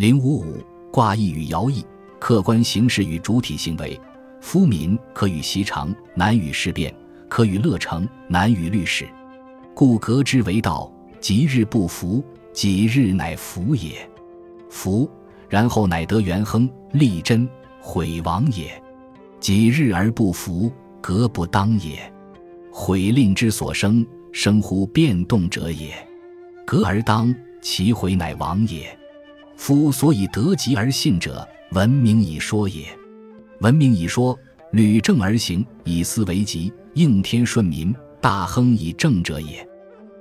零五五卦意与爻意，客观形式与主体行为。夫民可与习常，难与事变；可与乐成，难与律史。故革之为道，吉日不服，己日乃服也。服，然后乃得元亨，利贞，毁亡也。己日而不服，革不当也。毁令之所生，生乎变动者也。革而当，其毁乃亡也。夫所以得吉而信者，文明以说也。文明以说，履正而行，以思为吉，应天顺民，大亨以正者也。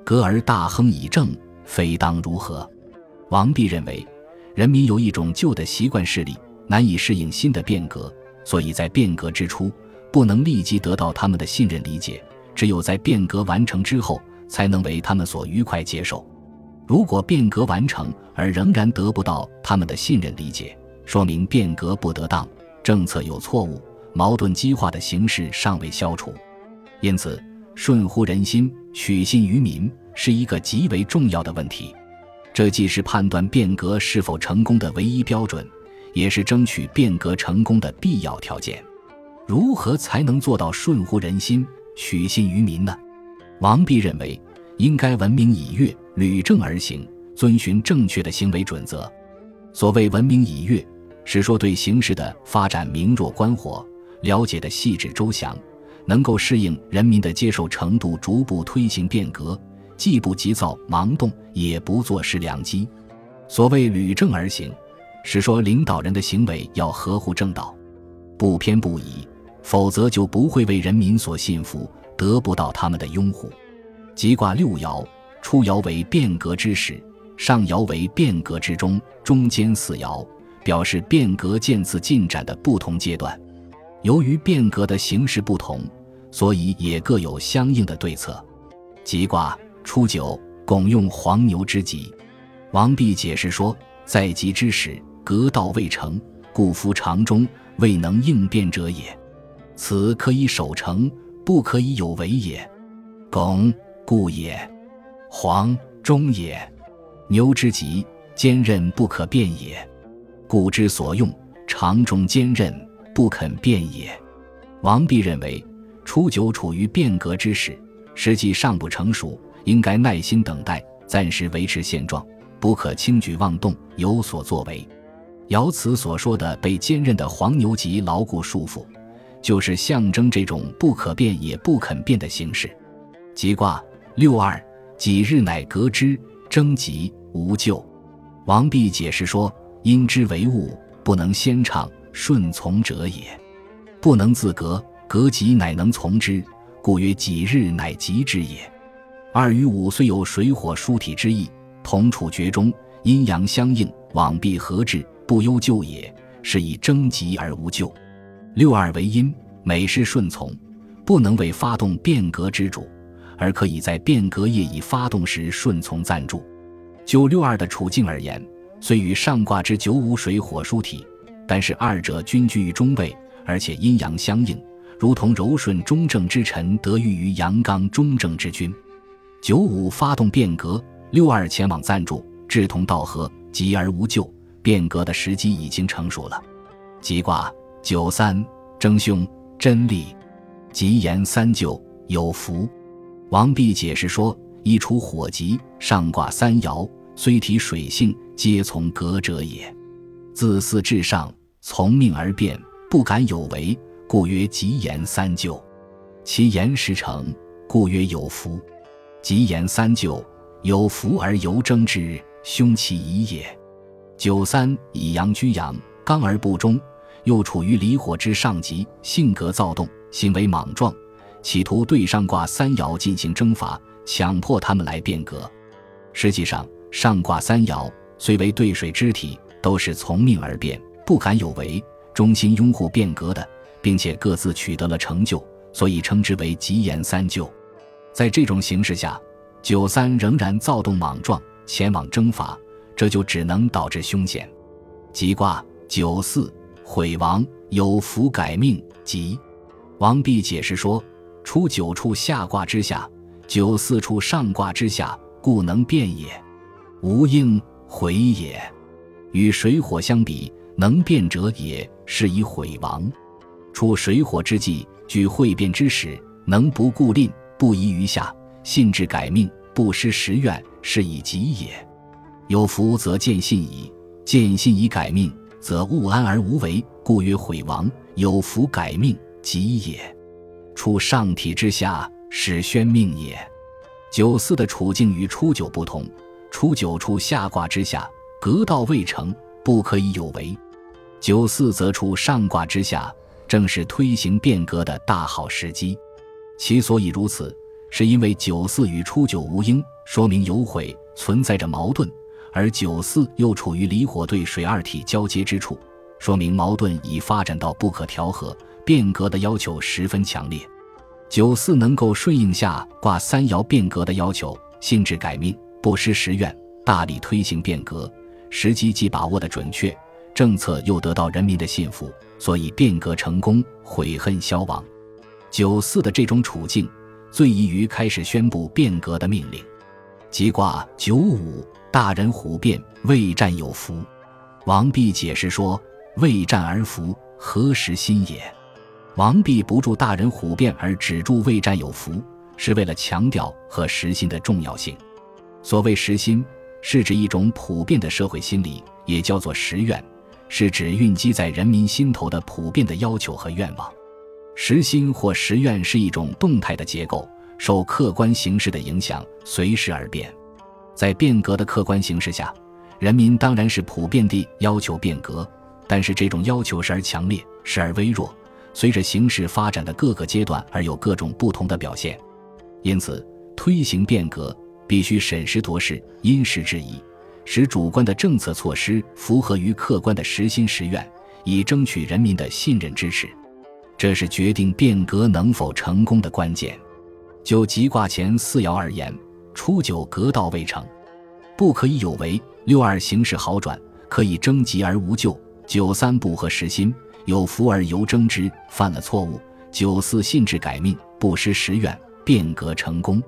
革而大亨以正，非当如何？王弼认为，人民有一种旧的习惯势力，难以适应新的变革，所以在变革之初，不能立即得到他们的信任理解，只有在变革完成之后，才能为他们所愉快接受。如果变革完成而仍然得不到他们的信任理解，说明变革不得当，政策有错误，矛盾激化的形势尚未消除。因此，顺乎人心，取信于民，是一个极为重要的问题。这既是判断变革是否成功的唯一标准，也是争取变革成功的必要条件。如何才能做到顺乎人心、取信于民呢？王弼认为。应该文明以乐，履正而行，遵循正确的行为准则。所谓文明以乐，是说对形势的发展明若观火，了解的细致周详，能够适应人民的接受程度，逐步推行变革，既不急躁盲动，也不坐失良机。所谓履正而行，是说领导人的行为要合乎正道，不偏不倚，否则就不会为人民所信服，得不到他们的拥护。即卦六爻，初爻为变革之始，上爻为变革之中，中间四爻表示变革渐次进展的不同阶段。由于变革的形式不同，所以也各有相应的对策。即卦初九，拱用黄牛之吉。王弼解释说，在吉之始，革道未成，故夫长中未能应变者也。此可以守成，不可以有为也。拱。故也，黄中也，牛之极，坚韧不可变也。故之所用，长中坚韧，不肯变也。王弼认为，初九处于变革之时，时机尚不成熟，应该耐心等待，暂时维持现状，不可轻举妄动，有所作为。爻辞所说的被坚韧的黄牛吉牢固束缚，就是象征这种不可变也不肯变的形式。吉卦。六二几日乃革之，征吉无咎。王弼解释说：“因之为物，不能先畅顺从者也，不能自革，革吉乃能从之，故曰几日乃吉之也。二与五虽有水火疏体之意，同处绝中，阴阳相应，往必合治，不忧咎也，是以征吉而无咎。六二为阴，每事顺从，不能为发动变革之主。”而可以在变革业已发动时顺从赞助。就六二的处境而言，虽与上卦之九五水火疏体，但是二者均居于中位，而且阴阳相应，如同柔顺中正之臣得益于阳刚中正之君。九五发动变革，六二前往赞助，志同道合，急而无咎，变革的时机已经成熟了。吉卦九三争凶，真利，吉言三就有福。王弼解释说：“一出火急，上卦三爻，虽体水性，皆从革者也。自四至上，从命而变，不敢有为，故曰吉言三就。其言实成，故曰有福。吉言三就，有福而犹争之，凶其已也。九三以阳居阳，刚而不中，又处于离火之上极，性格躁动，行为莽撞。”企图对上卦三爻进行征伐，强迫他们来变革。实际上，上卦三爻虽为对水之体，都是从命而变，不敢有为，忠心拥护变革的，并且各自取得了成就，所以称之为吉言三就。在这种形势下，九三仍然躁动莽撞，前往征伐，这就只能导致凶险。吉卦九四毁亡，有福改命吉。王弼解释说。初九处下卦之下，九四处上卦之下，故能变也。无应回也。与水火相比，能变者也，是以毁亡。处水火之际，具会变之时，能不顾吝，不遗余下，信志改命，不失时愿，是以吉也。有福则见信矣，见信以改命，则物安而无为，故曰毁亡。有福改命，吉也。处上体之下，始宣命也。九四的处境与初九不同，初九处下卦之下，革道未成，不可以有为；九四则处上卦之下，正是推行变革的大好时机。其所以如此，是因为九四与初九无应，说明有悔，存在着矛盾；而九四又处于离火对水二体交接之处，说明矛盾已发展到不可调和，变革的要求十分强烈。九四能够顺应下卦三爻变革的要求，性质改命，不失时愿，大力推行变革，时机既把握的准确，政策又得到人民的信服，所以变革成功，悔恨消亡。九四的这种处境，最宜于开始宣布变革的命令。即卦九五，大人虎变，未战有福。王弼解释说：“未战而福，何时心也？”王弼不助大人虎变而只助未战有福，是为了强调和实心的重要性。所谓实心，是指一种普遍的社会心理，也叫做实愿，是指蕴积在人民心头的普遍的要求和愿望。实心或实愿是一种动态的结构，受客观形势的影响，随时而变。在变革的客观形势下，人民当然是普遍地要求变革，但是这种要求时而强烈，时而微弱。随着形势发展的各个阶段而有各种不同的表现，因此推行变革必须审时度势、因时制宜，使主观的政策措施符合于客观的实心实愿，以争取人民的信任支持。这是决定变革能否成功的关键。就吉卦前四爻而言，初九革道未成，不可以有为；六二形势好转，可以征集而无咎；九三不合实心。有福而由争之，犯了错误。九四信志改命，不失时愿，变革成功。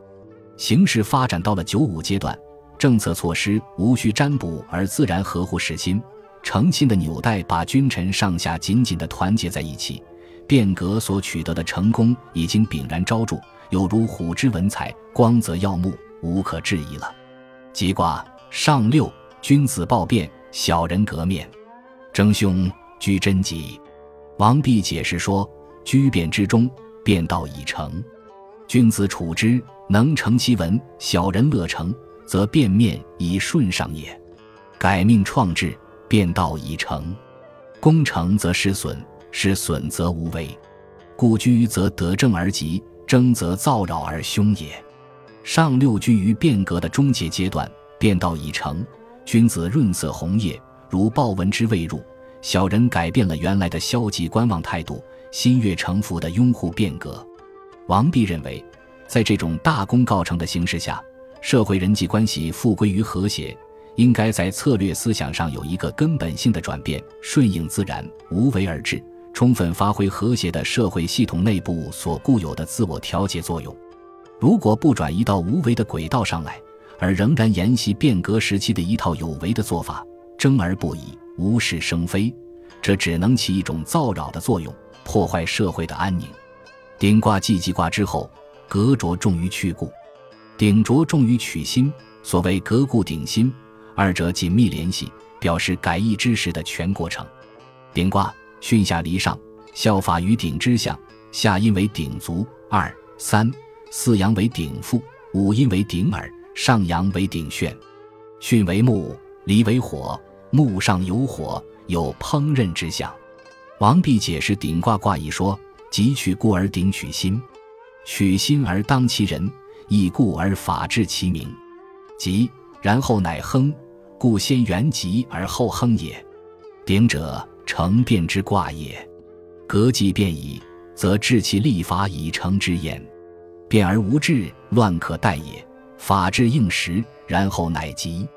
形势发展到了九五阶段，政策措施无需占卜而自然合乎实心。诚信的纽带把君臣上下紧紧地团结在一起，变革所取得的成功已经炳然昭著，有如虎之文采，光泽耀目，无可置疑了。吉卦上六，君子暴变，小人革面，争凶居贞吉。王弼解释说：“居变之中，变道已成。君子处之，能成其文；小人乐成，则变面以顺上也。改命创制，变道已成。功成则失损，失损则无为。故居则得正而吉，争则造扰而凶也。上六居于变革的终结阶段，变道已成。君子润色红叶，如豹纹之未入。”小人改变了原来的消极观望态度，心悦诚服地拥护变革。王弼认为，在这种大功告成的形势下，社会人际关系复归于和谐，应该在策略思想上有一个根本性的转变，顺应自然，无为而治，充分发挥和谐的社会系统内部所固有的自我调节作用。如果不转移到无为的轨道上来，而仍然沿袭变革时期的一套有为的做法，争而不已。无事生非，这只能起一种造扰的作用，破坏社会的安宁。顶卦既济卦之后，革着重于去故，顶着重于取新。所谓革故顶新，二者紧密联系，表示改易之时的全过程。顶卦巽下离上，效法于顶之象，下阴为顶足，二三四阳为顶腹，五阴为顶耳，上阳为顶旋。巽为木，离为火。木上有火，有烹饪之象。王弼解释顶卦卦意说：即取故而顶取心，取心而当其人，以故而法治其名。即然后乃亨，故先元吉而后亨也。顶者成变之卦也。革既变矣，则治其立法以成之焉。变而无治，乱可待也。法治应时，然后乃吉。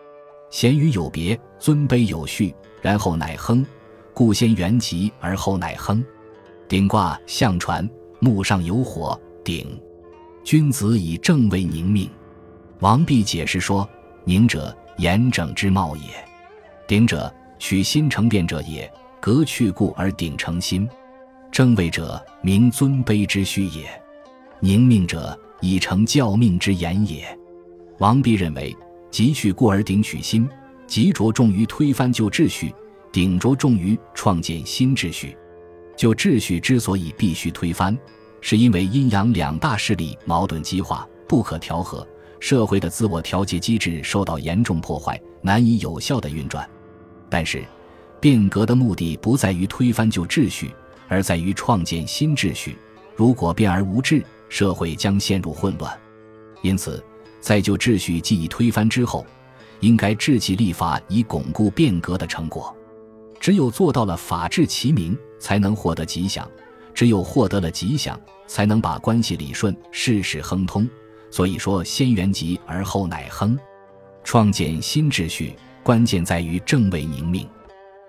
贤于有别，尊卑有序，然后乃亨，故先元吉而后乃亨。鼎卦象传，木上有火，鼎。君子以正位宁命。王弼解释说：宁者严整之貌也。鼎者，取心成变者也。革去故而鼎成新，正位者明尊卑之序也。宁命者以成教命之言也。王弼认为，即去故而鼎取新，即着重于推翻旧秩序，鼎着重于创建新秩序。旧秩序之所以必须推翻，是因为阴阳两大势力矛盾激化，不可调和，社会的自我调节机制受到严重破坏，难以有效的运转。但是。变革的目的不在于推翻旧秩序，而在于创建新秩序。如果变而无治，社会将陷入混乱。因此，在旧秩序既已推翻之后，应该制起立法以巩固变革的成果。只有做到了法治齐民，才能获得吉祥；只有获得了吉祥，才能把关系理顺，事事亨通。所以说，先元吉而后乃亨。创建新秩序，关键在于正位宁命。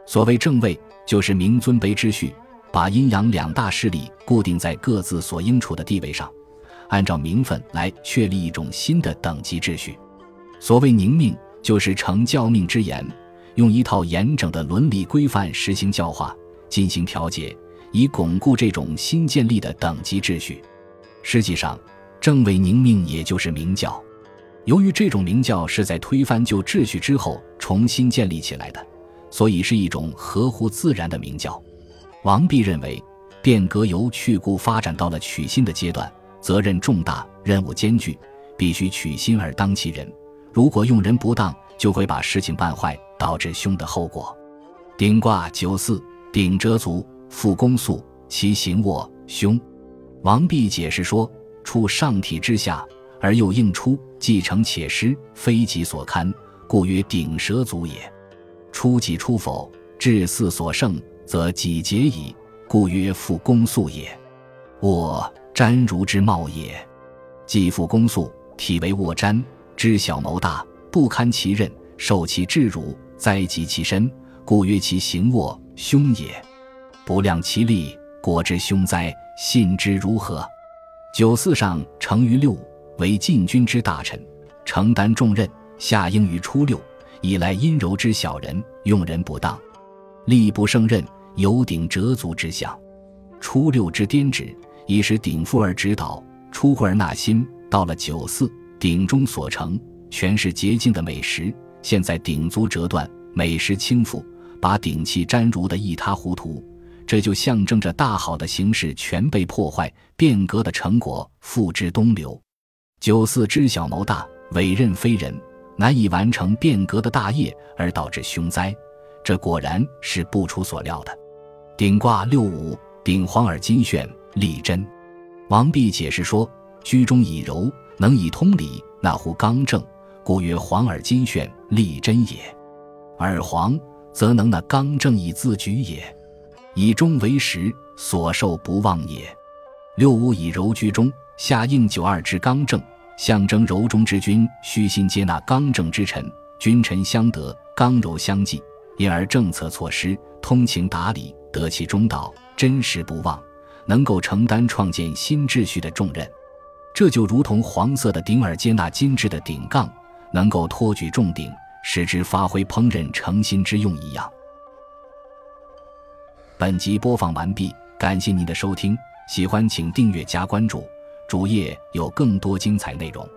所谓正位，就是明尊卑之序，把阴阳两大势力固定在各自所应处的地位上，按照名分来确立一种新的等级秩序。所谓宁命，就是承教命之言，用一套严整的伦理规范实行教化，进行调节，以巩固这种新建立的等级秩序。实际上，正位宁命也就是明教。由于这种明教是在推翻旧秩序之后重新建立起来的。所以是一种合乎自然的明教。王弼认为，变革由去故发展到了取新的阶段，责任重大，任务艰巨，必须取心而当其人。如果用人不当，就会把事情办坏，导致凶的后果。顶卦九四，顶折足，复公素，其行卧凶。王弼解释说：处上体之下，而又应出，既成且失，非己所堪，故曰顶蛇足也。出己出否，至四所胜，则己节矣，故曰复公素也。我瞻如之貌也，既复公素，体为卧瞻，知小谋大，不堪其任，受其至辱，灾及其身，故曰其行卧凶也。不量其力，果之凶哉？信之如何？九四上成于六，为禁军之大臣，承担重任，下应于初六。以来阴柔之小人，用人不当，力不胜任，有顶折足之象。初六之颠指，以使鼎富而指导，出户而纳新。到了九四，鼎中所成全是洁净的美食，现在鼎足折断，美食倾覆，把鼎器沾濡得一塌糊涂。这就象征着大好的形势全被破坏，变革的成果付之东流。九四知小谋大，委任非人。难以完成变革的大业而导致凶灾，这果然是不出所料的。鼎卦六五，鼎黄而金炫，立贞。王弼解释说：居中以柔，能以通理，那乎刚正，故曰黄而金炫，利贞也。而黄则能那刚正以自举也，以中为实，所受不忘也。六五以柔居中，下应九二之刚正。象征柔中之君，虚心接纳刚正之臣，君臣相得，刚柔相济，因而政策措施通情达理，得其中道，真实不忘，能够承担创建新秩序的重任。这就如同黄色的顶耳接纳精致的顶杠，能够托举重顶，使之发挥烹饪诚心之用一样。本集播放完毕，感谢您的收听，喜欢请订阅加关注。主页有更多精彩内容。